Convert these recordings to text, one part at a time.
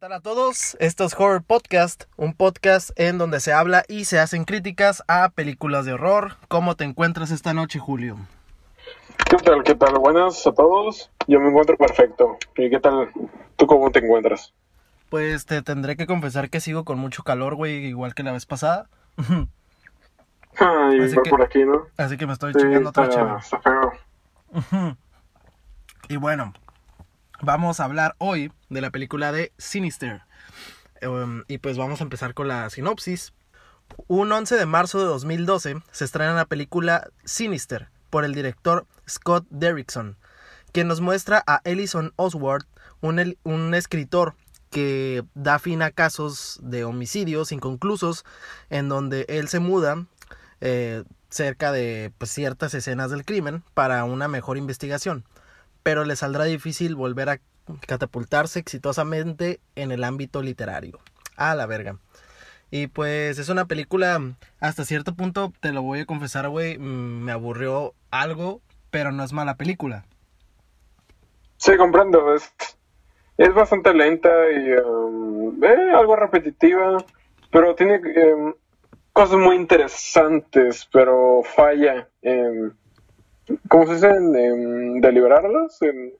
tal a todos? Esto es Horror Podcast, un podcast en donde se habla y se hacen críticas a películas de horror. ¿Cómo te encuentras esta noche, Julio? ¿Qué tal? ¿Qué tal? Buenas a todos. Yo me encuentro perfecto. ¿Y qué tal? ¿Tú cómo te encuentras? Pues te tendré que confesar que sigo con mucho calor, güey, igual que la vez pasada. Ay, Así que- por aquí, ¿no? Así que me estoy Sí, chingando otra chava. está feo. Y bueno, vamos a hablar hoy de la película de Sinister. Um, y pues vamos a empezar con la sinopsis. Un 11 de marzo de 2012 se estrena la película Sinister por el director Scott Derrickson, quien nos muestra a Ellison Oswald, un, un escritor que da fin a casos de homicidios inconclusos en donde él se muda eh, cerca de pues, ciertas escenas del crimen para una mejor investigación, pero le saldrá difícil volver a catapultarse exitosamente en el ámbito literario. A la verga. Y pues es una película, hasta cierto punto, te lo voy a confesar, güey, mm, me aburrió algo, pero no es mala película. Sí, comprendo. Es, es bastante lenta y um, eh, algo repetitiva, pero tiene em, cosas muy interesantes, pero falla en, ¿cómo se dice? En, en deliberarlas. En,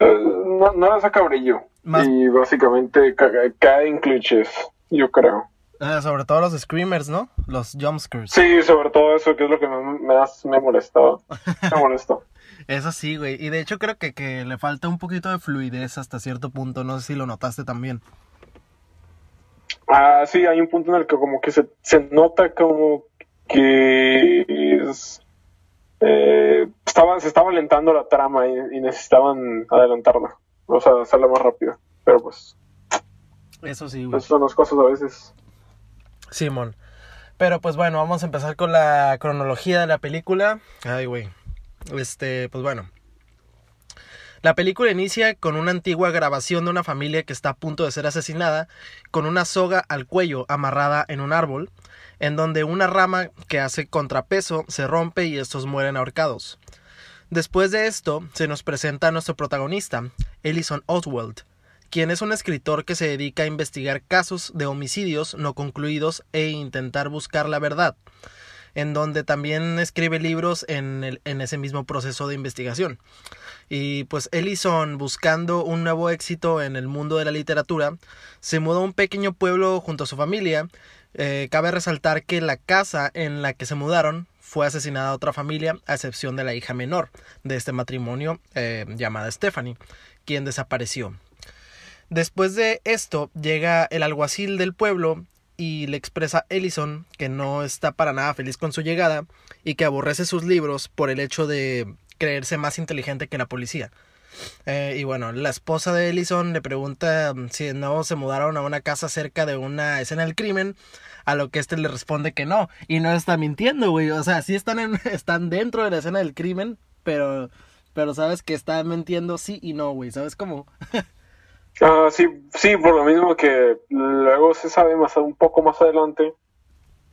eh, no, no le saca brillo. Más- Y básicamente ca- cae en clichés, yo creo. Eh, sobre todo los screamers, ¿no? Los jumpscares. Sí, sobre todo eso, que es lo que me- más me molestaba. Me molestó. Eso sí, güey. Y de hecho creo que, que le falta un poquito de fluidez hasta cierto punto. No sé si lo notaste también. Ah, sí, hay un punto en el que como que se, se nota como que es, estaba, se estaba alentando la trama y, y necesitaban adelantarla. O sea, hacerla más rápido. Pero pues, Eso sí, güey. esas son las cosas a veces. Simón. Pero pues bueno, vamos a empezar con la cronología de la película. Ay, güey. Este, pues bueno. La película inicia con una antigua grabación de una familia que está a punto de ser asesinada con una soga al cuello amarrada en un árbol, en donde una rama que hace contrapeso se rompe y estos mueren ahorcados. Después de esto, se nos presenta a nuestro protagonista, Ellison Oswald, quien es un escritor que se dedica a investigar casos de homicidios no concluidos e intentar buscar la verdad, en donde también escribe libros en, el- en ese mismo proceso de investigación. Y pues Ellison, buscando un nuevo éxito en el mundo de la literatura, se mudó a un pequeño pueblo junto a su familia. Eh, cabe resaltar que la casa en la que se mudaron fue asesinada otra familia, a excepción de la hija menor de este matrimonio, eh, llamada Stephanie, quien desapareció. Después de esto llega el alguacil del pueblo y le expresa a Ellison que no está para nada feliz con su llegada y que aborrece sus libros por el hecho de creerse más inteligente que la policía. Eh, y bueno, la esposa de Ellison le pregunta mm, si nuevo se mudaron a una casa cerca de una escena del crimen, a lo que este le responde que no. Y no está mintiendo, güey. O sea, sí están, en- están dentro de la escena del crimen, pero, pero sabes que están mintiendo sí y no, güey. ¿Sabes cómo? Ah, sí, sí, por lo mismo que luego se sabe más un poco más adelante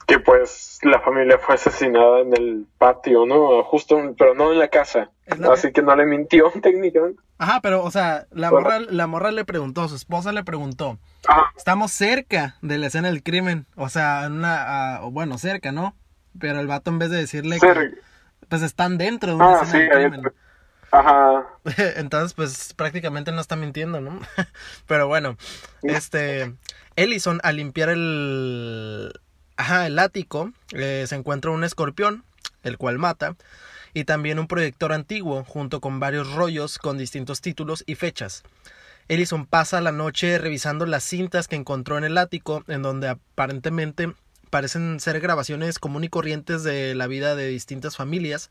que pues la familia fue asesinada en el patio, ¿no? Justo, pero no en la casa. La- Así que no le mintió técnicamente. Ajá, pero, o sea, la morra, la morra le preguntó, su esposa le preguntó, Ajá. estamos cerca de la escena del crimen, o sea, en una, ah, bueno, cerca, ¿no? Pero el vato en vez de decirle que, pues están dentro de una Ah, sí, escena del ahí- crimen. Ajá. Entonces, pues prácticamente no está mintiendo, ¿no? Pero bueno, este, Ellison al limpiar el, ajá, el ático, eh, se encuentra un escorpión, el cual mata, y también un proyector antiguo, junto con varios rollos con distintos títulos y fechas. Ellison pasa la noche revisando las cintas que encontró en el ático, en donde aparentemente parecen ser grabaciones común y corrientes de la vida de distintas familias,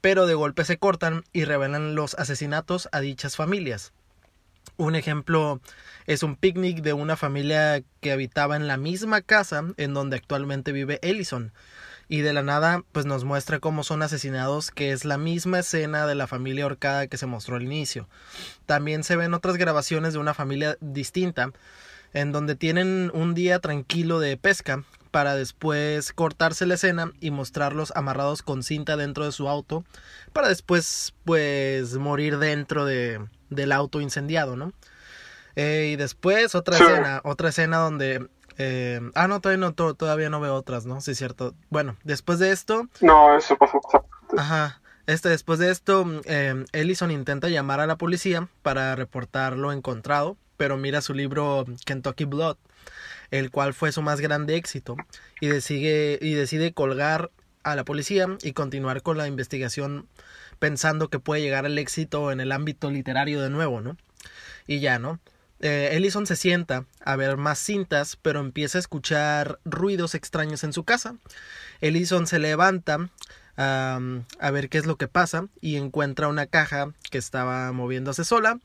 pero de golpe se cortan y revelan los asesinatos a dichas familias. Un ejemplo es un picnic de una familia que habitaba en la misma casa en donde actualmente vive Ellison. Y de la nada, pues nos muestra cómo son asesinados, que es la misma escena de la familia ahorcada que se mostró al inicio. También se ven otras grabaciones de una familia distinta, en donde tienen un día tranquilo de pesca, para después cortarse la escena y mostrarlos amarrados con cinta dentro de su auto, para después, pues, morir dentro de, del auto incendiado, ¿no? Eh, y después otra Sí. escena, otra escena donde... eh, ah, no, todavía no, to- todavía no veo otras, ¿no? Sí, es cierto. Bueno, después de esto, No, eso pasó. Ajá. Este, después de esto, eh, Ellison intenta llamar a la policía para reportar lo encontrado, pero mira su libro Kentucky Blood, el cual fue su más grande éxito, y decide, y decide colgar a la policía y continuar con la investigación pensando que puede llegar al éxito en el ámbito literario de nuevo, ¿no? Y ya, ¿no? Eh, Ellison se sienta a ver más cintas, pero empieza a escuchar ruidos extraños en su casa. Ellison se levanta a ver qué es lo que pasa y encuentra una caja que estaba moviéndose sola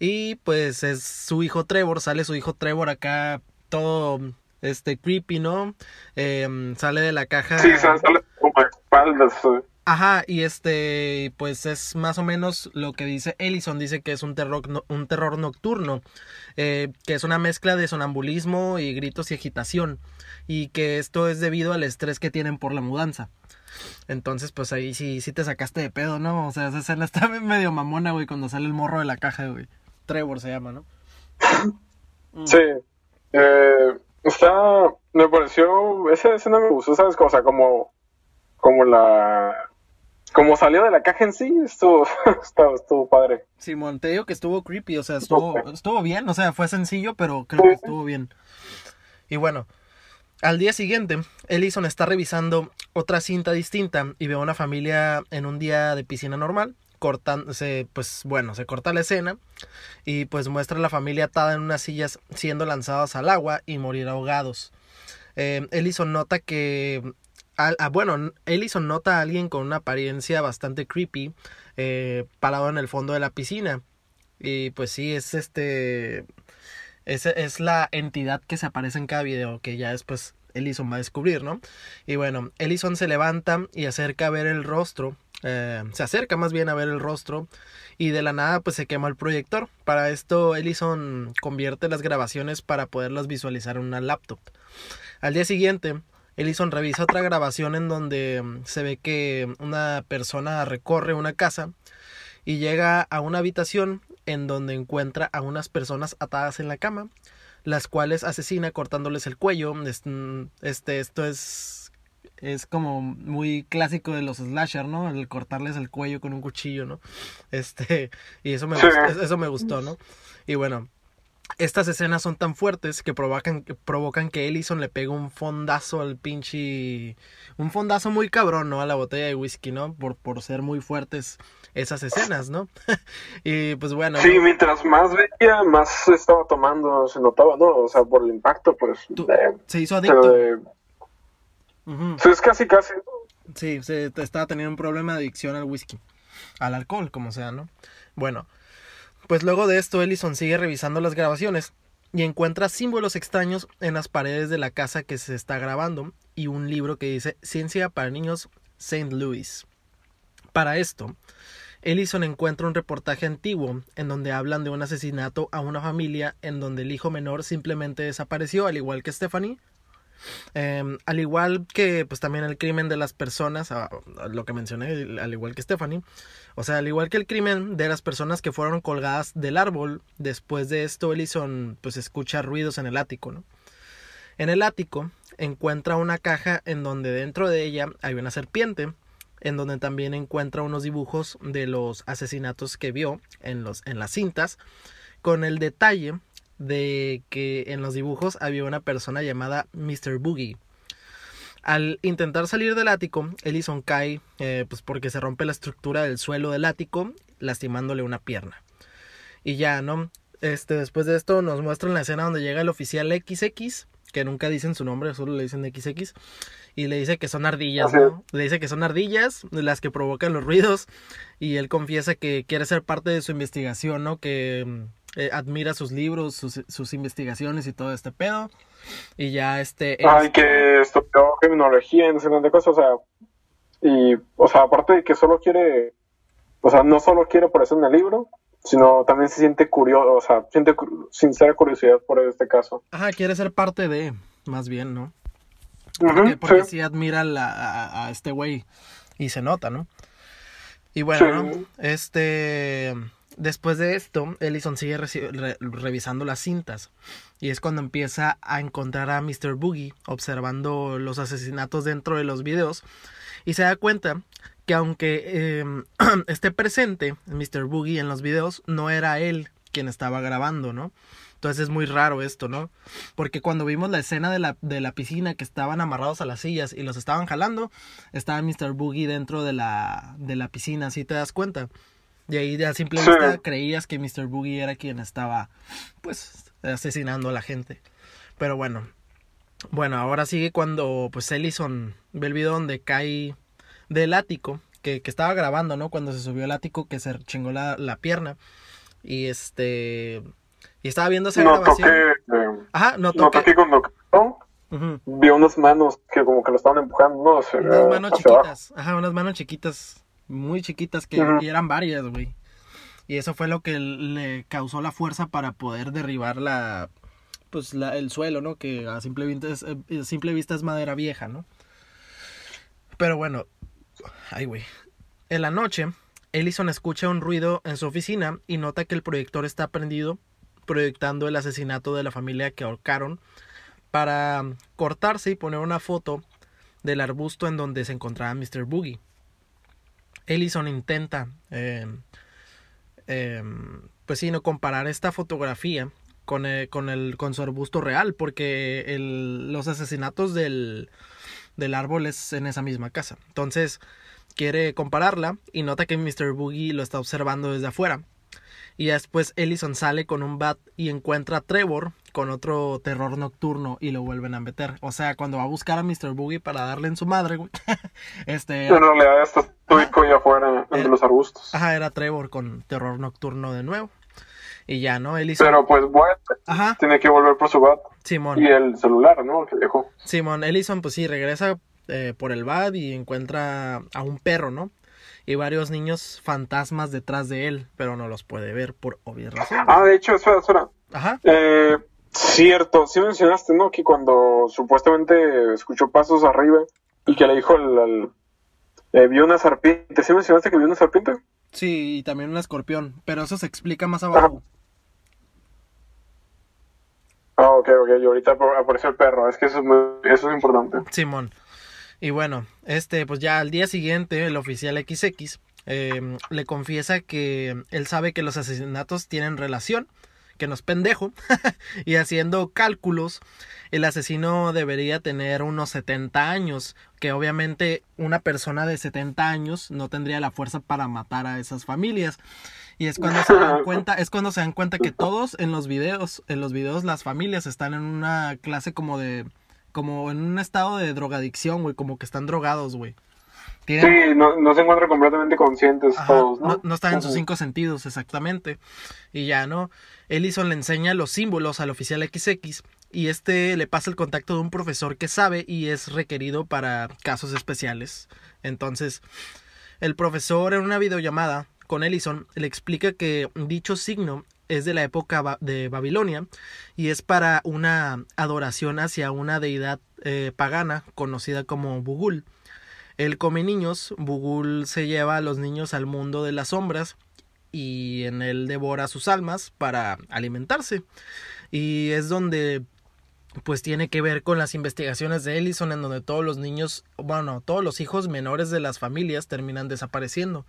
y pues es su hijo Trevor, sale su hijo Trevor acá todo este creepy, ¿no? Em, sale de la caja. Sí, sale sale como espaldas. eh. Ajá, y este, pues es más o menos lo que dice Ellison, dice que es un terror, no- un terror nocturno, eh, que es una mezcla de sonambulismo y gritos y agitación, y que esto es debido al estrés que tienen por la mudanza. Entonces, pues ahí sí, sí te sacaste de pedo, ¿no? O sea, esa escena está medio mamona, güey, cuando sale el morro de la caja, güey. Trevor se llama, ¿no? Mm. Sí. Eh, está. Me pareció. Esa escena me gustó, ¿sabes? O sea, como. Como la. Como salió de la caja en sí, estuvo, estuvo, estuvo padre. Simón, te digo que estuvo creepy, o sea, estuvo, estuvo bien, o sea, fue sencillo, pero creo que estuvo bien. Y bueno, al día siguiente, Ellison está revisando otra cinta distinta y ve a una familia en un día de piscina normal. Cortan, se, pues bueno, se corta la escena y pues muestra a la familia atada en unas sillas siendo lanzados al agua y morir ahogados. Eh, Ellison nota que al- ah, bueno, Ellison nota a alguien con una apariencia bastante creepy eh, parado en el fondo de la piscina. Y pues sí, es este. Es, es la entidad que se aparece en cada video que ya después Ellison va a descubrir, ¿no? Y bueno, Ellison se levanta y acerca a ver el rostro. Eh, se acerca más bien a ver el rostro. Y de la nada, pues se quema el proyector. Para esto, Ellison convierte las grabaciones para poderlas visualizar en una laptop. Al día siguiente, Ellison revisa otra grabación en donde mm, se ve que una persona recorre una casa y llega a una habitación en donde encuentra a unas personas atadas en la cama, las cuales asesina cortándoles el cuello. Mm, Este, esto es es como muy clásico de los slasher, ¿no? El cortarles el cuello con un cuchillo, ¿no? Este, y eso me Sí. gustó, eso me gustó, ¿no? Y bueno, estas escenas son tan fuertes que provocan, que provocan que Ellison le pegue un fondazo al pinche... Un fondazo muy cabrón, ¿no? A la botella de whisky, ¿no? Por, por ser muy fuertes esas escenas, ¿no? y pues bueno... Sí, ¿no? mientras más veía, más estaba tomando, se notaba, ¿no? O sea, por el impacto, pues. De- se hizo adicto. de- Sí, es casi, casi. Sí, se estaba teniendo un problema de adicción al whisky. Al alcohol, como sea, ¿no? Bueno, pues luego de esto, Ellison sigue revisando las grabaciones y encuentra símbolos extraños en las paredes de la casa que se está grabando y un libro que dice Ciencia para Niños St. Louis. Para esto, Ellison encuentra un reportaje antiguo en donde hablan de un asesinato a una familia en donde el hijo menor simplemente desapareció, al igual que Stephanie. Eh, al igual que pues también el crimen de las personas, ah, lo que mencioné, al igual que Stephanie, o sea, al igual que el crimen de las personas que fueron colgadas del árbol, después de esto Ellison pues escucha ruidos en el ático, ¿no? En el ático encuentra una caja en donde dentro de ella hay una serpiente, en donde también encuentra unos dibujos de los asesinatos que vio en, los, en las cintas, con el detalle de que en los dibujos había una persona llamada Mr. Boogie. Al intentar salir del ático, Ellison cae eh, pues porque se rompe la estructura del suelo del ático, lastimándole una pierna. Y ya, ¿no? Este, después de esto nos muestran la escena donde llega el oficial XX, que nunca dicen su nombre, solo le dicen XX, y le dice que son ardillas, ¿no? Le dice que son ardillas las que provocan los ruidos, y él confiesa que quiere ser parte de su investigación, ¿no? Que mm, eh, admira sus libros, sus, sus investigaciones y todo este pedo. Y ya este... Ay, es- que estudió criminología, no sé dónde cosas, o sea. Y, o sea, aparte de que solo quiere. O sea, no solo quiere aparecer en el libro, sino también se siente curioso, o sea, siente sincera curiosidad por este caso. Ajá, quiere ser parte de, más bien, ¿no? Porque, porque sí. sí admira la- a, a este güey y se nota, ¿no? Y bueno, Sí. ¿no? este... después de esto, Ellison sigue revisando las cintas. Y es cuando empieza a encontrar a Mr. Boogie observando los asesinatos dentro de los videos. Y se da cuenta que aunque eh, esté presente Mr. Boogie en los videos, no era él quien estaba grabando, ¿no? Entonces es muy raro esto, ¿no? Porque cuando vimos la escena de la, de la piscina que estaban amarrados a las sillas y los estaban jalando, estaba Mr. Boogie dentro de la, de la piscina, ¿sí te das cuenta? Y ahí a simple Sí. vista creías que Mr. Boogie era quien estaba, pues, asesinando a la gente. Pero bueno, bueno, ahora sigue cuando, pues, Ellison ve el video donde cae del ático, que, que estaba grabando, ¿no? Cuando se subió al ático, que se chingó la, la pierna. Y este... Y estaba viendo esa grabación. eh, Ajá, notó noto que... que cuando cayó, Ujú. vio unas manos que como que lo estaban empujando, no Unas manos hacia abajo. chiquitas. Ajá, unas manos chiquitas. Muy chiquitas que eran varias, güey. Y eso fue lo que le causó la fuerza para poder derribar la pues la, el suelo, ¿no? Que a simple vista es, eh, a simple vista es madera vieja, ¿no? Pero bueno, ay, güey. En la noche, Ellison escucha un ruido en su oficina y nota que el proyector está prendido, proyectando el asesinato de la familia que ahorcaron para cortarse y poner una foto del arbusto en donde se encontraba Mr. Boogie. Ellison intenta, eh, eh, pues sí, no comparar esta fotografía con, eh, con, el, con su arbusto real, porque los asesinatos del, del árbol es en esa misma casa. Entonces quiere compararla y nota que Mr. Boogie lo está observando desde afuera. Y después Ellison sale con un bat y encuentra a Trevor con otro terror nocturno y lo vuelven a meter. O sea, cuando va a buscar a Mr. Boogie para darle en su madre, güey. este. En realidad está estoico ahí afuera, entre Eh, los arbustos. Ajá, era Trevor con terror nocturno de nuevo. Y ya, ¿no? Ellison. Pero pues bueno, Ajá, tiene que volver por su bat Simón. y el celular, ¿no? Que dejó. Simón, Ellison, pues sí, regresa eh, por el bat y encuentra a un perro, ¿no? Y varios niños fantasmas detrás de él, pero no los puede ver por obvias razones. Ah, de hecho, espera, espera. Ajá. Eh, cierto, sí mencionaste, ¿no? Que cuando supuestamente escuchó pasos arriba y que le dijo al... al- eh, vio una serpiente. ¿Sí mencionaste que vio una serpiente? Sí, y también un escorpión, pero eso se explica más abajo. Ah, ok, ok. Y ahorita ap- apareció el perro. Es que eso es, muy- eso es importante. Simón. Y bueno, este, pues ya al día siguiente, el oficial XX eh, le confiesa que él sabe que los asesinatos tienen relación, que no es pendejo, y haciendo cálculos, el asesino debería tener unos 70 años, que obviamente una persona de 70 años no tendría la fuerza para matar a esas familias. Y es cuando se dan cuenta, es cuando se dan cuenta que todos en los videos, en los videos las familias están en una clase como de como en un estado de drogadicción, güey, como que están drogados, güey. Tienen- Sí, no, no se encuentran completamente conscientes Ajá, todos, ¿no? no, no están en sus cinco sentidos, exactamente. Y ya, ¿no? Ellison le enseña los símbolos al oficial XX y este le pasa el contacto de un profesor que sabe y es requerido para casos especiales. Entonces, el profesor en una videollamada con Ellison le explica que dicho signo es de la época de Babilonia y es para una adoración hacia una deidad eh, pagana conocida como Bugul. Él come niños, Bugul se lleva a los niños al mundo de las sombras y en él devora sus almas para alimentarse. Y es donde pues tiene que ver con las investigaciones de Ellison en donde todos los niños, bueno, todos los hijos menores de las familias terminan desapareciendo.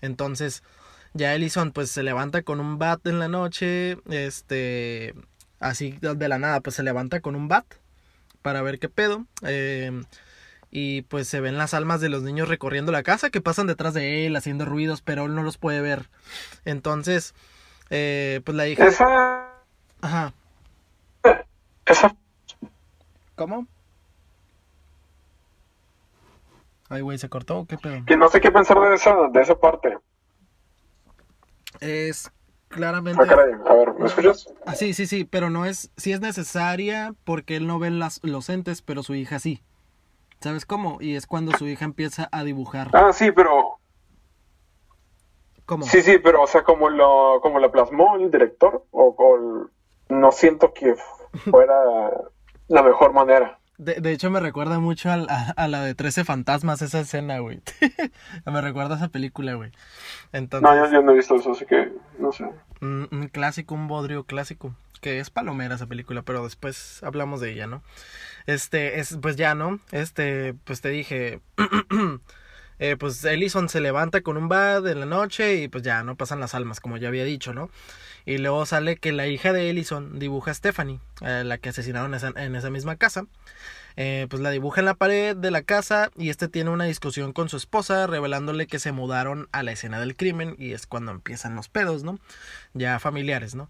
Entonces, ya Ellison pues se levanta con un bat en la noche, este, así de la nada pues se levanta con un bat para ver qué pedo. eh, y pues se ven las almas de los niños recorriendo la casa que pasan detrás de él haciendo ruidos, pero él no los puede ver. Entonces, eh, pues la hija... Esa... Ajá. Esa... ¿Cómo? Ay, güey, ¿se cortó o qué pedo? Que no sé qué pensar de esa, de esa parte. Es claramente... Ah, caray. A ver, ¿me escuchas? Ah, sí, sí, sí, pero no es... Sí es necesaria porque él no ve las, los entes, pero su hija sí. ¿Sabes cómo? Y es cuando su hija empieza a dibujar. Ah, sí, pero... ¿Cómo? Sí, sí, pero, o sea, como lo, como la plasmó el director, o, o el- no siento que fuera la mejor manera. De, de hecho, me recuerda mucho a, a la de 13 fantasmas, esa escena, güey. me recuerda a esa película, güey. Entonces, No, yo, yo no he visto eso, así que no sé. un, un clásico, un bodrio clásico. Que es palomera esa película, pero después hablamos de ella, ¿no? Este, es, pues ya, ¿no? Este, pues te dije. eh, pues Ellison se levanta con un bad en la noche y pues ya no pasan las almas, como ya había dicho, ¿no? Y luego sale que la hija de Ellison dibuja a Stephanie, eh, la que asesinaron esa, en esa misma casa. Eh, pues la dibuja en la pared de la casa y este tiene una discusión con su esposa revelándole que se mudaron a la escena del crimen y es cuando empiezan los pedos, ¿no? Ya familiares, ¿no?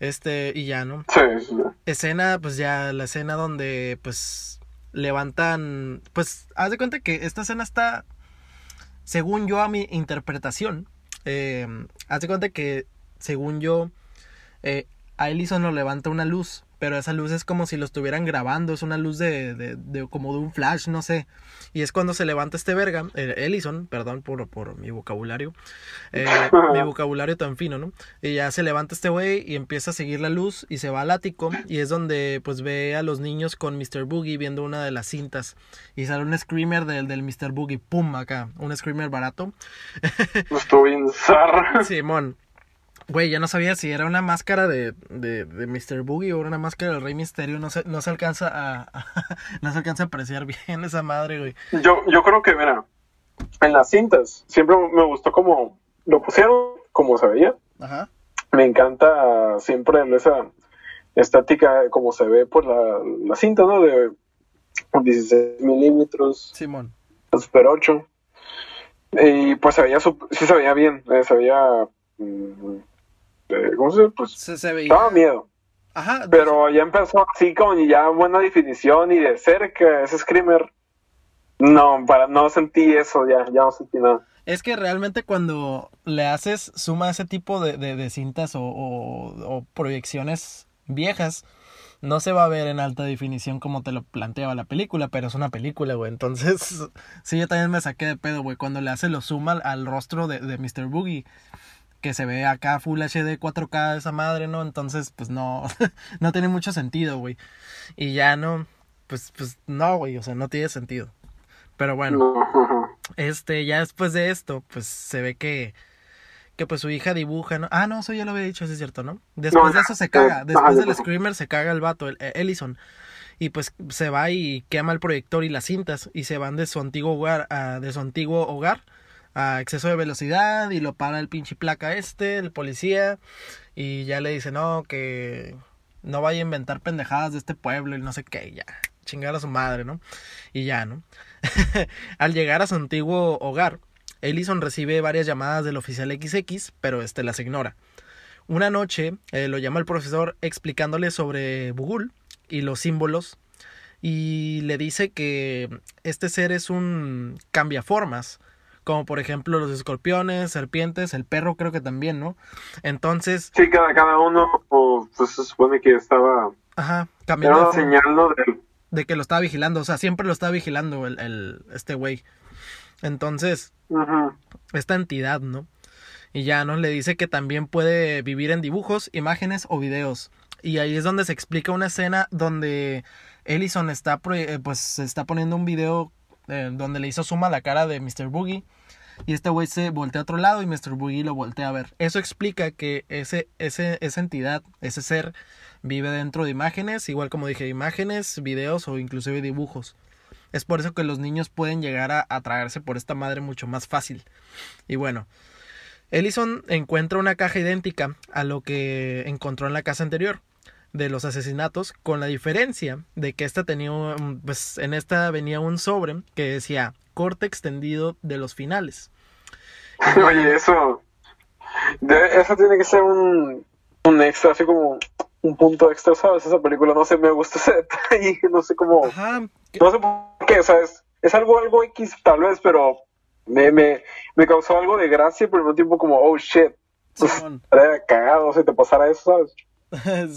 Este, y ya, ¿no? Sí, sí. Escena, pues ya la escena donde pues levantan, pues haz de cuenta que esta escena está, según yo a mi interpretación, eh, haz de cuenta que según yo, eh, a Ellison lo levanta una luz, pero esa luz es como si lo estuvieran grabando, es una luz de, de, de como de un flash, no sé. Y es cuando se levanta este verga, eh, Ellison, perdón por, por mi vocabulario, eh, mi vocabulario tan fino, ¿no? Y ya se levanta este güey y empieza a seguir la luz y se va al ático y es donde pues ve a los niños con Mr. Boogie viendo una de las cintas y sale un screamer del, del Mr. Boogie, pum, acá, un screamer barato. Estuvo bien. Simón. Güey, ya no sabía si era una máscara de, de, de Mr. Boogie o era una máscara del Rey Misterio. No se, no se alcanza a, no se alcanza a apreciar bien esa madre, güey. Yo, yo creo que, mira, en las cintas siempre me gustó como lo pusieron, como se veía. Ajá. Me encanta siempre esa estática como se ve por la, la cinta, ¿no? De 16 milímetros, Simón. Super 8. Y pues se veía, sí se veía bien, eh, se veía... eh, ¿Cómo se? Pues Se, se veía. daba miedo. Ajá. Pero ya empezó así como ya buena definición y de cerca ese screamer. No, para no sentí eso, ya, ya no sentí nada. Es que realmente cuando le haces suma a ese tipo de, de, de cintas o, o- o proyecciones viejas, no se va a ver en alta definición como te lo planteaba la película, pero es una película, güey. Entonces, sí, yo también me saqué de pedo, güey, cuando le hace lo suma al, al rostro de, de Mr. Boogie, que se ve acá Full HD 4K esa madre, ¿no? Entonces, pues no, no tiene mucho sentido, güey. Y ya no, pues, pues no, güey, o sea, no tiene sentido. Pero bueno. No. Este, ya después de esto, pues se ve que, que pues su hija dibuja, ¿no? Ah, no, eso ya lo había dicho, eso es cierto, ¿no? Después No, de eso se caga, después del screamer se caga el vato, el, Ellison. Y pues se va y quema el proyector y las cintas y se van de su antiguo hogar de su antiguo hogar a exceso de velocidad y lo para el pinche placa este, el policía, y ya le dice, no, que no vaya a inventar pendejadas de este pueblo y no sé qué, ya, chingar a su madre, ¿no? Y ya, ¿no? Al llegar a su antiguo hogar, Ellison recibe varias llamadas del oficial XX, pero este las ignora. Una noche eh, lo llama el profesor explicándole sobre Bugul y los símbolos y le dice que este ser es un cambiaformas, como por ejemplo los escorpiones, serpientes, el perro creo que también, ¿no? Entonces, Sí, cada, cada uno, o, pues se supone que estaba. ajá, Era cambiando de de que lo estaba vigilando, o sea, siempre lo estaba vigilando el, el este güey. Entonces, esta entidad, ¿no? Y ya, ¿no? Le dice que también puede vivir en dibujos, imágenes o videos. Y ahí es donde se explica una escena donde Ellison está, eh, pues, se está poniendo un video eh, donde le hizo suma a la cara de Mr. Boogie. Y este güey se voltea a otro lado y Mr. Boogie lo voltea a ver. Eso explica que ese, ese, esa entidad, ese ser, vive dentro de imágenes, igual como dije, imágenes, videos o inclusive dibujos. Es por eso que los niños pueden llegar a atraerse por esta madre mucho más fácil. Y bueno, Ellison encuentra una caja idéntica a lo que encontró en la casa anterior de los asesinatos, con la diferencia de que esta tenía, pues en esta venía un sobre que decía corte extendido de los finales. Oye, eso. de- eso tiene que ser un, un extra, así como un punto extra, ¿sabes? Esa película, no sé, me gusta ese detalle, no sé cómo. Ajá, No sé por qué, o sea, es, es algo, algo X tal vez, pero me, me, me causó algo de gracia, pero al mismo tiempo como, oh shit, Simón. cagado si te pasara eso, ¿sabes?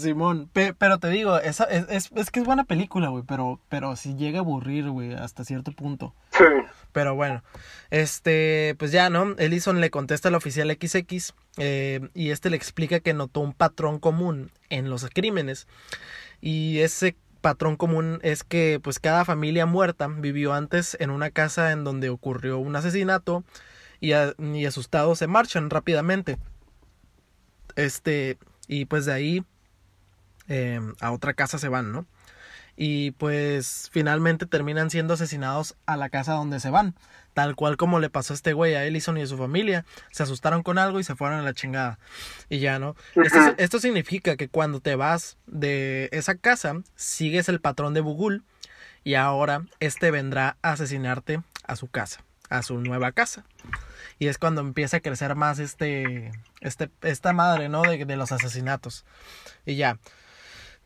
Simón, pe- pero te digo, esa, es, es, es que es buena película, güey, pero, pero si llega a aburrir, güey, hasta cierto punto. Sí. Pero bueno, este, pues ya, ¿no? Ellison le contesta al oficial XX eh, y este le explica que notó un patrón común en los crímenes y ese patrón común es que pues cada familia muerta vivió antes en una casa en donde ocurrió un asesinato y, asustados se marchan rápidamente. Este, y pues de ahí eh, a otra casa se van, ¿no? Y pues finalmente terminan siendo asesinados a la casa donde se van. Tal cual como le pasó a este güey, a Ellison y a su familia. Se asustaron con algo y se fueron a la chingada. Y ya, ¿no? Esto, esto significa que cuando te vas de esa casa, sigues el patrón de Bugul. Y ahora este vendrá a asesinarte a su casa, a su nueva casa. Y es cuando empieza a crecer más este, este, esta madre, ¿no? De, de los asesinatos. Y ya.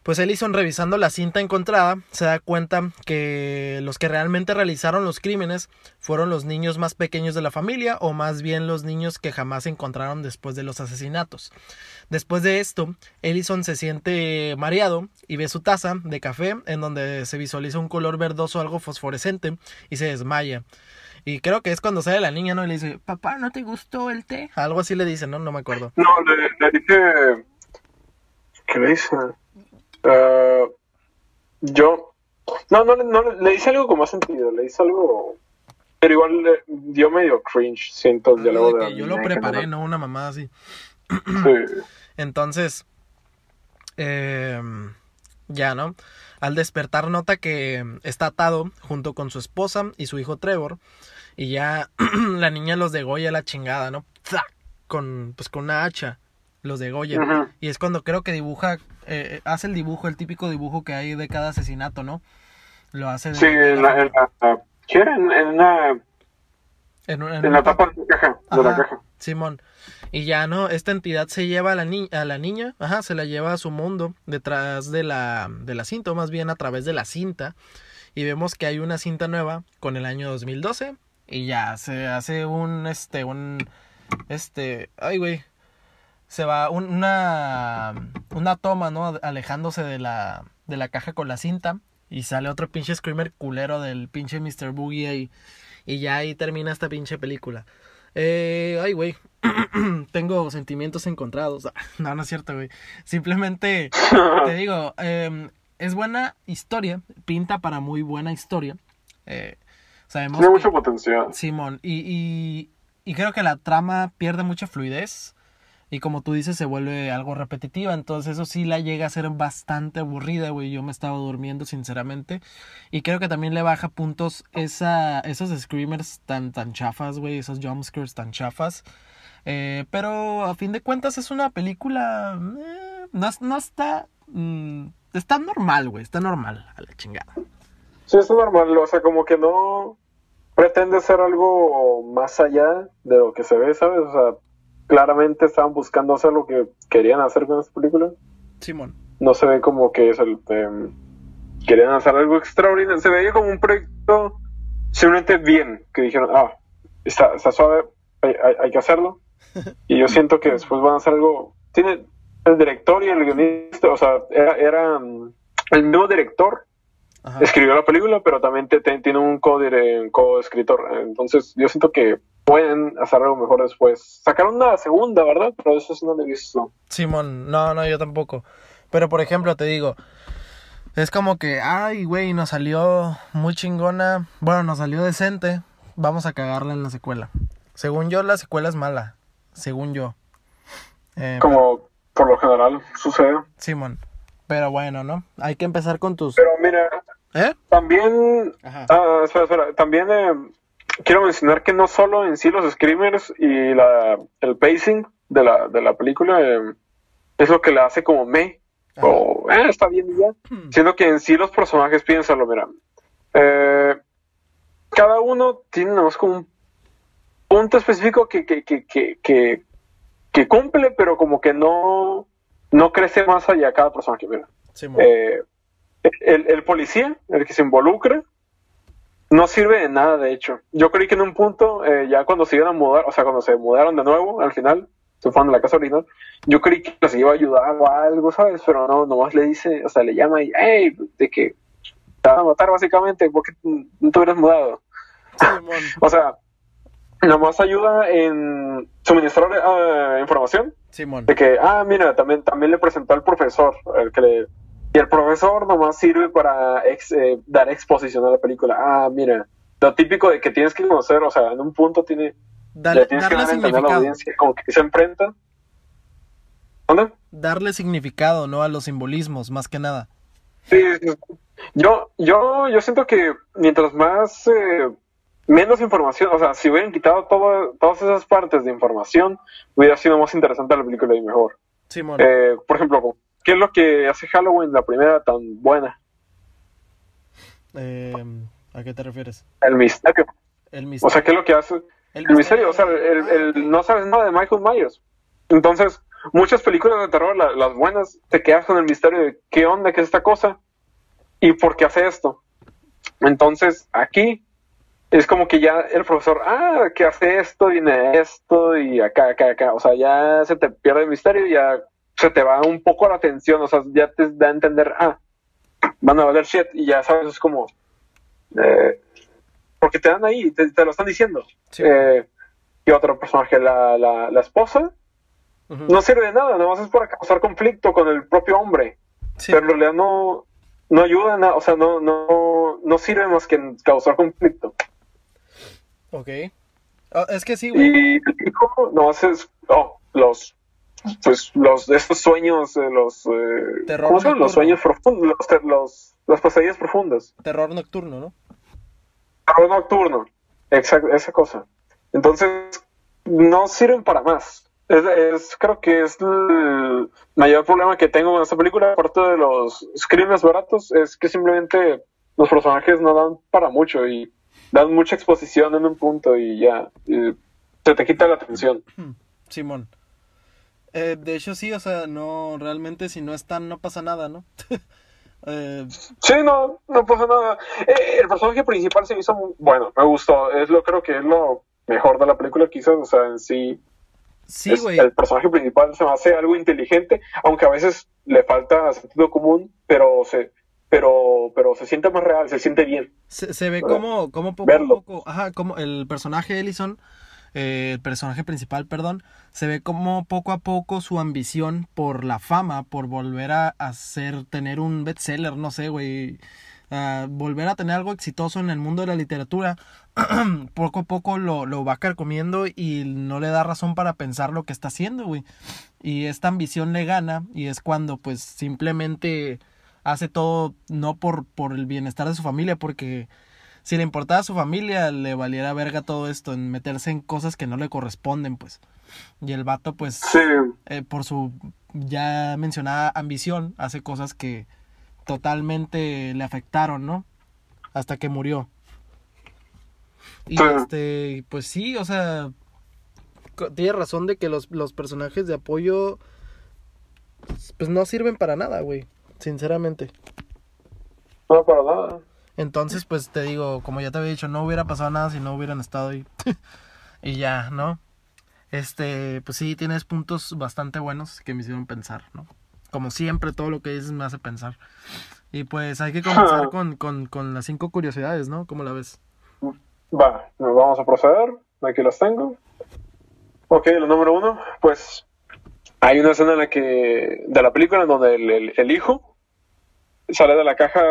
Pues Ellison revisando la cinta encontrada se da cuenta que los que realmente realizaron los crímenes fueron los niños más pequeños de la familia o más bien los niños que jamás se encontraron después de los asesinatos. Después de esto, Ellison se siente mareado y ve su taza de café en donde se visualiza un color verdoso algo fosforescente y se desmaya. Y creo que es cuando sale la niña, ¿no? Y le dice, papá, ¿no te gustó el té? Algo así le dice, ¿no? No me acuerdo. No, le, le dice... ¿Qué le dice? Uh, yo. No, no, no, le hice algo con más sentido. Le hice algo. Pero igual le dio medio cringe, siento el diálogo de, Yo lo preparé, no una mamada así. Sí. Entonces. Eh, ya, ¿no? Al despertar nota que está atado junto con su esposa y su hijo Trevor. Y ya la niña los degolla la chingada, ¿no? Con, pues con una hacha los de Goya. Ajá. Y es cuando creo que dibuja, eh, hace el dibujo, el típico dibujo que hay de cada asesinato, ¿no? Lo hace de, Sí, en la, en la. En, en una, en, la pa- tapa de la caja. De la caja. Simón. Y ya no, esta entidad se lleva a la, ni- a la niña, ajá, se la lleva a su mundo detrás de la, de la cinta, o más bien a través de la cinta. Y vemos que hay una cinta nueva con el año 2012. Y ya se hace un, este, un, este, ay, güey. Se va un- una, una toma, ¿no? Alejándose de la, de la caja con la cinta. Y sale otro pinche screamer culero del pinche Mr. Boogie ahí. Y ya ahí termina esta pinche película. Eh, ay, güey. Tengo sentimientos encontrados. No, no es cierto, güey. Simplemente te digo, eh, es buena historia. Pinta para muy buena historia. Eh, sabemos Tiene mucho potencial. Simón, y, y, y creo que la trama pierde mucha fluidez. Y como tú dices, se vuelve algo repetitiva. Entonces, eso sí la llega a ser bastante aburrida, güey. Yo me estaba durmiendo, sinceramente. Y creo que también le baja puntos esa, esos screamers tan, tan chafas, güey. Esos jumpscares tan chafas. Eh, pero a fin de cuentas es una película. eh, no, no está. mm, está normal, güey. Está normal, a la chingada. Sí, es normal. O sea, como que no pretende ser algo más allá de lo que se ve, ¿sabes? O sea, claramente estaban buscando hacer lo que querían hacer con esta película. Simón. no se ve como que es el em, querían hacer algo extraordinario se veía como un proyecto simplemente bien que dijeron ah está, está suave hay, hay- hay que hacerlo y yo siento que después van a hacer algo tiene el director y el guionista o sea era, era, mm, el mismo director Ajá. escribió la película pero también te- te- tiene un co coescritor entonces yo siento que pueden hacer algo mejor después sacaron una segunda verdad pero eso sí no lo he visto Simón, no, no, yo tampoco. Pero por ejemplo, te digo, es como que, ay, güey, nos salió muy chingona. Bueno, nos salió decente. Vamos a cagarla en la secuela. Según yo, la secuela es mala. Según yo. Eh, como por lo general sucede Simón. Pero bueno, ¿no? Hay que empezar con tus. pero mira ¿Eh? También, Ajá. ah, espera, espera, también eh, quiero mencionar que no solo en sí los screamers y la, el pacing de la, de la película eh, es lo que la hace como me, Ajá. o eh, está bien y ya, siendo que en sí los personajes, piénsalo, mira, eh, cada uno tiene nada más como un punto específico que, que, que, que, que, que cumple, pero como que no, no crece más allá cada personaje, mira. Simón. Eh, el, el policía, el que se involucra, no sirve de nada, de hecho. Yo creí que en un punto, eh, ya cuando se iban a mudar, o sea, cuando se mudaron de nuevo, al final, se fueron a la casa original, yo creí que les iba a ayudar o algo, ¿sabes? Pero no, nomás le dice, o sea, le llama y, hey, de que te van a matar básicamente porque no te hubieras mudado. Simón. O sea, nomás ayuda en suministrar eh, información Simón. de que, ah, mira, también, también le presentó al profesor, el que le, Y el profesor nomás sirve para ex- eh, dar exposición a la película. Ah, mira, lo típico de que tienes que conocer, o sea, en un punto tiene, Dale- le tienes que darle dar a entender a la significado. audiencia, como que se enfrenta. ¿Dónde? Darle significado, ¿no? A los simbolismos, más que nada. Sí, sí, sí. yo, yo, yo siento que mientras más, eh, menos información, o sea, si hubieran quitado todo, todas esas partes de información, hubiera sido más interesante la película y mejor. Simón. Eh, por ejemplo, ¿qué es lo que hace Halloween la primera tan buena? Eh, ¿A qué te refieres? El misterio. El O misterio. sea, ¿qué es lo que hace? El misterio, o sea, el, el- no sabes nada de Michael Myers. Entonces, muchas películas de terror, la- las buenas, te quedas con el misterio de qué onda, qué es esta cosa y por qué hace esto. Entonces, aquí es como que ya el profesor, ah, que hace esto, viene esto y acá, acá, acá. O sea, ya se te pierde el misterio y ya se te va un poco la atención. O sea, ya te da a entender, ah, van a valer shit y ya sabes, es como... eh, porque te dan ahí, te, te lo están diciendo. Sí. Eh, y otro personaje, la, la, la esposa, no sirve de nada, nomás es para causar conflicto con el propio hombre. Sí. Pero en realidad no, no ayuda nada, o sea, no, no, no sirve más que en causar conflicto. Ok. Ah, es que sí, güey. Y el hijo nomás es, oh, los, pues, los, estos sueños, eh, los, eh, Terror ¿cómo llaman? Los sueños profundos, los, los, las pesadillas profundas. Terror nocturno, ¿no? Terror nocturno, exacto, esa cosa. Entonces, no sirven para más. Es, es- creo que es el mayor problema que tengo con esta película, aparte de los crímenes baratos, es que simplemente los personajes no dan para mucho y dan mucha exposición en un punto y ya y se te quita la atención. Simón. Eh, de hecho, sí, o sea, no, realmente si no están, no pasa nada, ¿no? Eh, Sí, no, no pasa nada. Eh, el personaje principal se me hizo muy- bueno, me gustó. Es lo creo que es lo mejor de la película quizás, o sea, en sí sí, güey. el personaje principal se me hace algo inteligente, aunque a veces le falta sentido común, pero se, pero, pero se siente más real, se siente bien. Se, se ve como, como poco Verlo. a poco, ajá, como el personaje Ellison, eh, el personaje principal, perdón, se ve como poco a poco su ambición por la fama, por volver a hacer, tener un bestseller, no sé, güey, volver a tener algo exitoso en el mundo de la literatura, poco a poco lo, lo va carcomiendo y no le da razón para pensar lo que está haciendo, güey. Y esta ambición le gana y es cuando pues simplemente hace todo no por, por el bienestar de su familia, porque si le importaba a su familia, le valiera verga todo esto, en meterse en cosas que no le corresponden, pues. Y el vato, pues, Sí, eh, por su ya mencionada ambición, hace cosas que totalmente le afectaron, ¿no? Hasta que murió. Y Sí. este, pues sí, o sea, co- tiene razón de que los, los personajes de apoyo, pues no sirven para nada, güey, sinceramente. no para nada. Entonces, pues te digo, como ya te había dicho, no hubiera pasado nada si no hubieran estado ahí. y ya, ¿no? Este, pues sí, tienes puntos bastante buenos que me hicieron pensar, ¿no? Como siempre, todo lo que dices me hace pensar. Y pues hay que comenzar con, con, con las cinco curiosidades, ¿no? ¿Cómo la ves? Va, nos vamos a proceder. Aquí las tengo. Ok, la número uno, pues hay una escena en la que, de la película en donde el, el- el hijo sale de la caja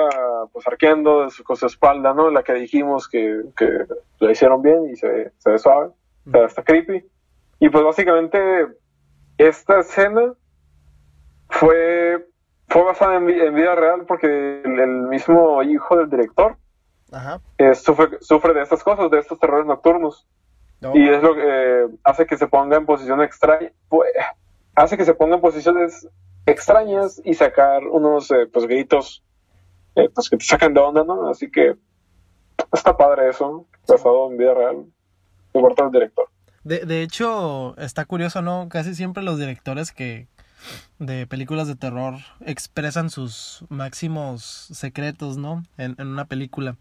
pues arqueando de su, con su espalda, ¿no? La que dijimos que, que la hicieron bien y se, se ve suave, o sea, está creepy. Y pues básicamente esta escena fue, fue basada en, en vida real porque el, el mismo hijo del director Ajá. eh, sufre, sufre de estas cosas, de estos terrores nocturnos. No, Y es lo que eh, hace que se ponga en posición extraña, pues, hace que se ponga en posiciones extrañas y sacar unos eh, pues gritos eh, pues que te sacan de onda, ¿no? Así que está padre eso, basado en vida real, parte del director. De, de hecho, está curioso, ¿no? Casi siempre los directores que de películas de terror expresan sus máximos secretos, ¿no? En, en una película.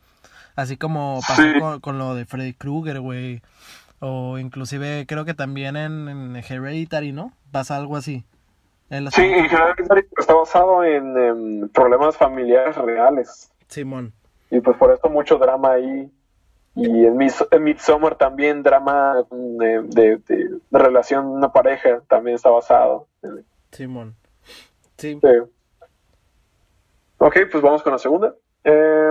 Así como pasó Sí. con, con lo de Freddy Krueger, güey. O inclusive creo que también en, en Hereditary, ¿no? Pasa algo así. En Sí, en general está basado en, em, problemas familiares reales. Simón. Y pues por esto mucho drama ahí. Y en, Mids- en Midsommar también drama de, de, de- de relación una pareja también está basado. Simón. Sí. Sí. Ok, pues vamos con la segunda. Eh,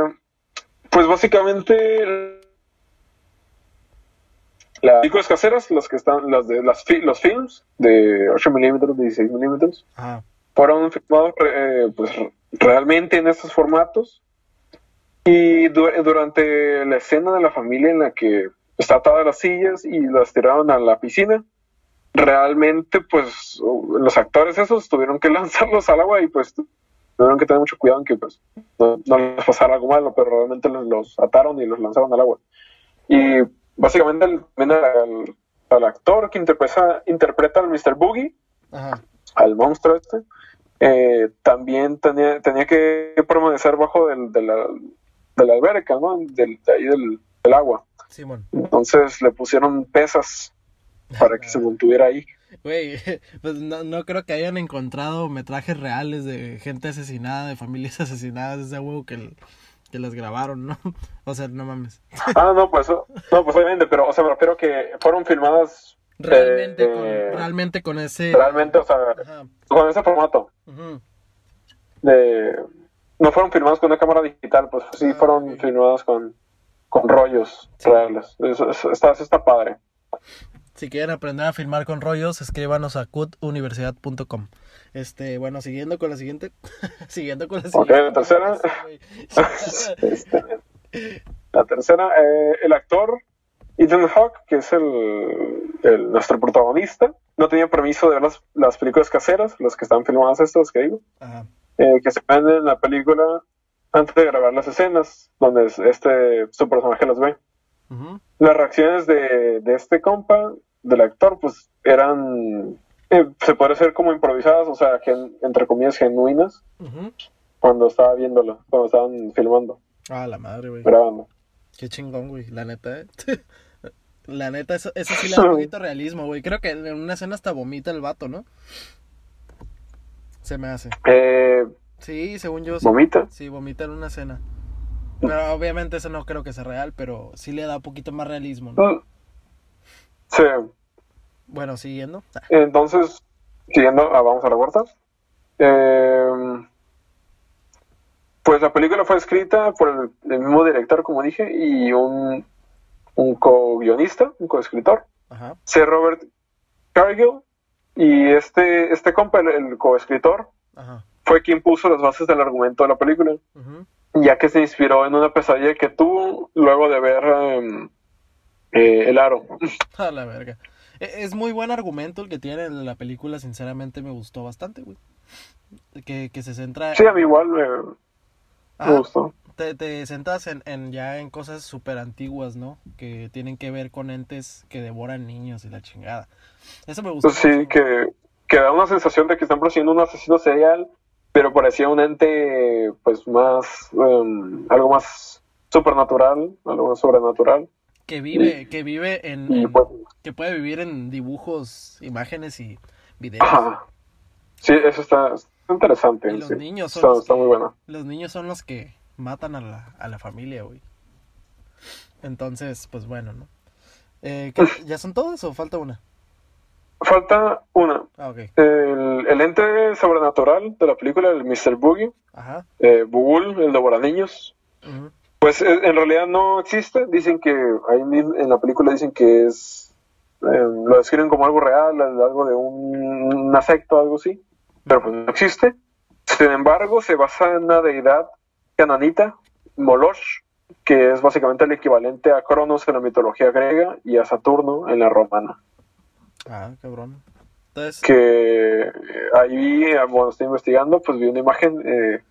pues básicamente las películas caseras, las que están, las de las fi- los films de 8 milímetros, 16 milímetros, fueron filmados eh, pues realmente en estos formatos. Y du- durante la escena de la familia en la que está atadas las sillas y las tiraron a la piscina realmente pues los actores esos tuvieron que lanzarlos al agua y pues tuvieron que tener mucho cuidado en que pues no, no les pasara algo malo pero realmente los, los ataron y los lanzaron al agua. Y básicamente el, al, al actor que interpreta interpreta al Mr. Boogie Ajá. al monstruo este, eh, también tenía, tenía que permanecer bajo del, de, la, de la alberca, ¿no? Del, de ahí del, del agua. Simón. Entonces le pusieron pesas para que se mantuviera ahí. Güey, pues no, no creo que hayan encontrado metrajes reales de gente asesinada, de familias asesinadas, ese huevo que, que las grabaron, ¿no? O sea, no mames. Ah, no, pues, no, pues obviamente, pero, o sea, me refiero que fueron filmadas Realmente, eh, con, realmente con ese... realmente, o sea, Ajá. con ese formato. De, no fueron filmadas con una cámara digital, pues sí Ah, fueron ok. filmadas con, con rollos Sí. reales. Eso, eso está, eso está padre. Si quieren aprender a filmar con rollos, escríbanos a cutuniversidad.com. Este, bueno, siguiendo con la siguiente. siguiendo con la Ok, siguiente. la tercera. Este, la tercera, eh, el actor Ethan Hawke, que es el, el- nuestro protagonista, no tenía permiso de ver las, las películas caseras, las que están filmadas estas que digo, Ajá. eh, que se ven en la película antes de grabar las escenas, donde es- este su personaje las ve. Las reacciones de, de este compa, del actor, pues eran, eh, se puede ser como improvisadas, o sea, gen- entre comillas genuinas, cuando estaba viéndolo, cuando estaban filmando, Ah, la madre, güey. grabando. Qué chingón, güey. La neta, ¿eh? La neta, eso, eso sí le da un poquito realismo, güey. Creo que en una escena hasta vomita el vato, ¿no? Se me hace. Eh, Sí, según yo. ¿Vomita? sí, vomita en una escena. Pero obviamente eso no creo que sea real, pero sí le da un poquito más realismo, ¿no? Sí, Bueno, siguiendo. Entonces, siguiendo, ah, vamos a la cuarta. Eh, pues la película fue escrita por el, el mismo director, como dije, y un, un co-guionista, un co-escritor, Ajá. C. Robert Cargill, y este, este compa, el, el co-escritor, Ajá. fue quien puso las bases del argumento de la película, ujú. ya que se inspiró en una pesadilla que tuvo luego de ver em, eh, El Aro. A la verga. E- Es muy buen argumento el que tiene la película, sinceramente me gustó bastante, güey. Que, que se centra... Sí, a mí igual me, me Ajá. gustó. te, te centras en, en ya en cosas súper antiguas, ¿no? Que tienen que ver con entes que devoran niños y la chingada. Eso me gustó. Sí, mucho. que, que da una sensación de que están persiguiendo un asesino serial, pero parecía un ente, pues más, em, algo más supernatural, algo más sobrenatural. Que vive, que vive en, pues, que puede vivir en dibujos, imágenes y videos. ajá. Sí, eso está, está interesante. Y los sí. niños son Está, los está que- muy bueno. Los niños son los que matan a la, a la familia, güey. Entonces, pues bueno, ¿no? Eh, ¿qué- ¿Ya son todas o falta una? Falta una. Ah, ok. El, el ente sobrenatural de la película, el Mr. Boogie, Ajá. eh, Bugul, el devoraniños, ujú, Pues eh, en realidad no existe. Dicen que ahí mismo en la película dicen que es. eh, lo describen como algo real, algo de un, un afecto, algo así. Pero pues no existe. Sin embargo, se basa en una deidad cananita, Moloch, que es básicamente el equivalente a Cronos en la mitología griega y a Saturno en la romana. Ah, cabrón. Entonces, Que ahí, cuando estoy investigando, pues vi una imagen eh,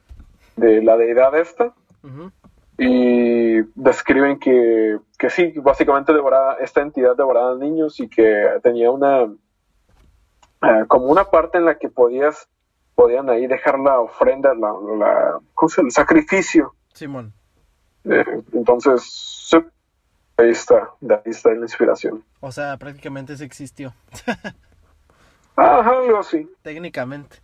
de la deidad esta ujú, y describen que, que sí, básicamente devoraba, esta entidad devoraba niños y que tenía una eh, como una parte en la que podías podían ahí dejar la ofrenda, la, la ¿cómo se llama? el sacrificio. Simón. Eh, entonces, sí, ahí está, de ahí está la inspiración. O sea, prácticamente se existió, Ajá, algo así. técnicamente.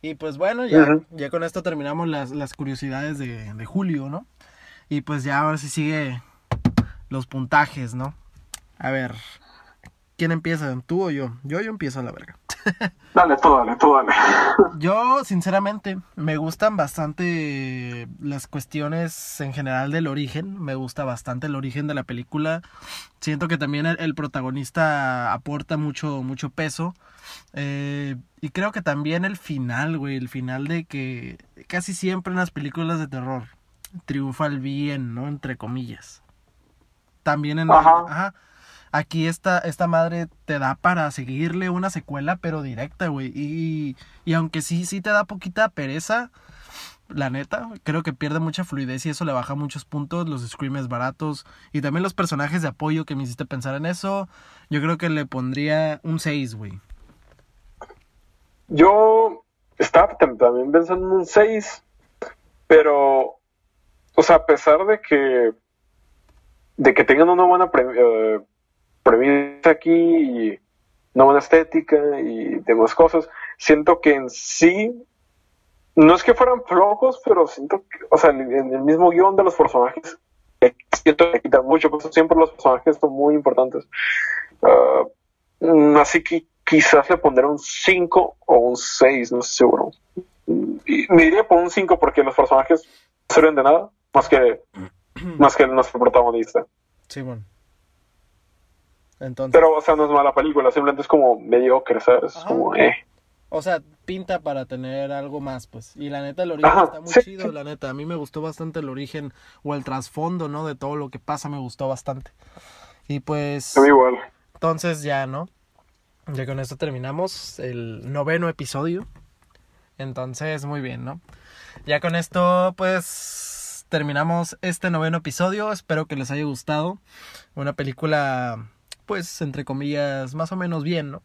Y pues bueno, ya, ya con esto terminamos las, las curiosidades de, de Julio, ¿no? Y pues ya ahora sí sigue los puntajes, ¿no? A ver, ¿quién empieza? ¿Tú o yo? Yo, yo empiezo a la verga. Dale, tú dale, tú dale. Yo, sinceramente, me gustan bastante las cuestiones en general del origen. Me gusta bastante el origen de la película. Siento que también el, el protagonista aporta mucho, mucho peso. Eh, y creo que también el final, güey. El final de que casi siempre en las películas de terror triunfa el bien, ¿no? Entre comillas. También en... Ajá. ajá aquí esta, esta madre te da para seguirle una secuela, pero directa, güey. Y, y aunque sí, sí te da poquita pereza, la neta, creo que pierde mucha fluidez y eso le baja muchos puntos, los screamers baratos y también los personajes de apoyo que me hiciste pensar en eso. Yo creo que le pondría un 6, güey. Yo estaba tam- también pensando en un 6, pero, o sea, a pesar de que, de que tengan una buena eh, premisa aquí y una buena estética y demás cosas, siento que en sí, no es que fueran flojos, pero siento que, o sea, en el mismo guion de los personajes, eh, siento que quitan mucho, pues siempre los personajes son muy importantes. Ah, así que quizás le pondré un 5 o un 6, no estoy seguro. Y me iría por un 5 porque los personajes no sirven de nada, más que, más que nuestro protagonista. Simón. Entonces, Pero, o sea, no es mala película, simplemente es como mediocre, ¿sabes? Es Ajá. como, eh. o sea, pinta para tener algo más, pues. Y la neta, el origen Ajá, está muy sí, chido, sí. la neta. A mí me gustó bastante el origen o el trasfondo, ¿no? De todo lo que pasa, me gustó bastante. Y pues... Igual. Entonces ya, ¿no? Ya con esto terminamos el noveno episodio. Entonces, muy bien, ¿no? Ya con esto, pues, terminamos este noveno episodio. Espero que les haya gustado. Una película, pues, entre comillas, más o menos bien, ¿no?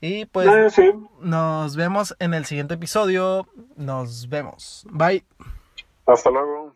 Y pues, sí. nos vemos en el siguiente episodio. Nos vemos. Bye. Hasta luego.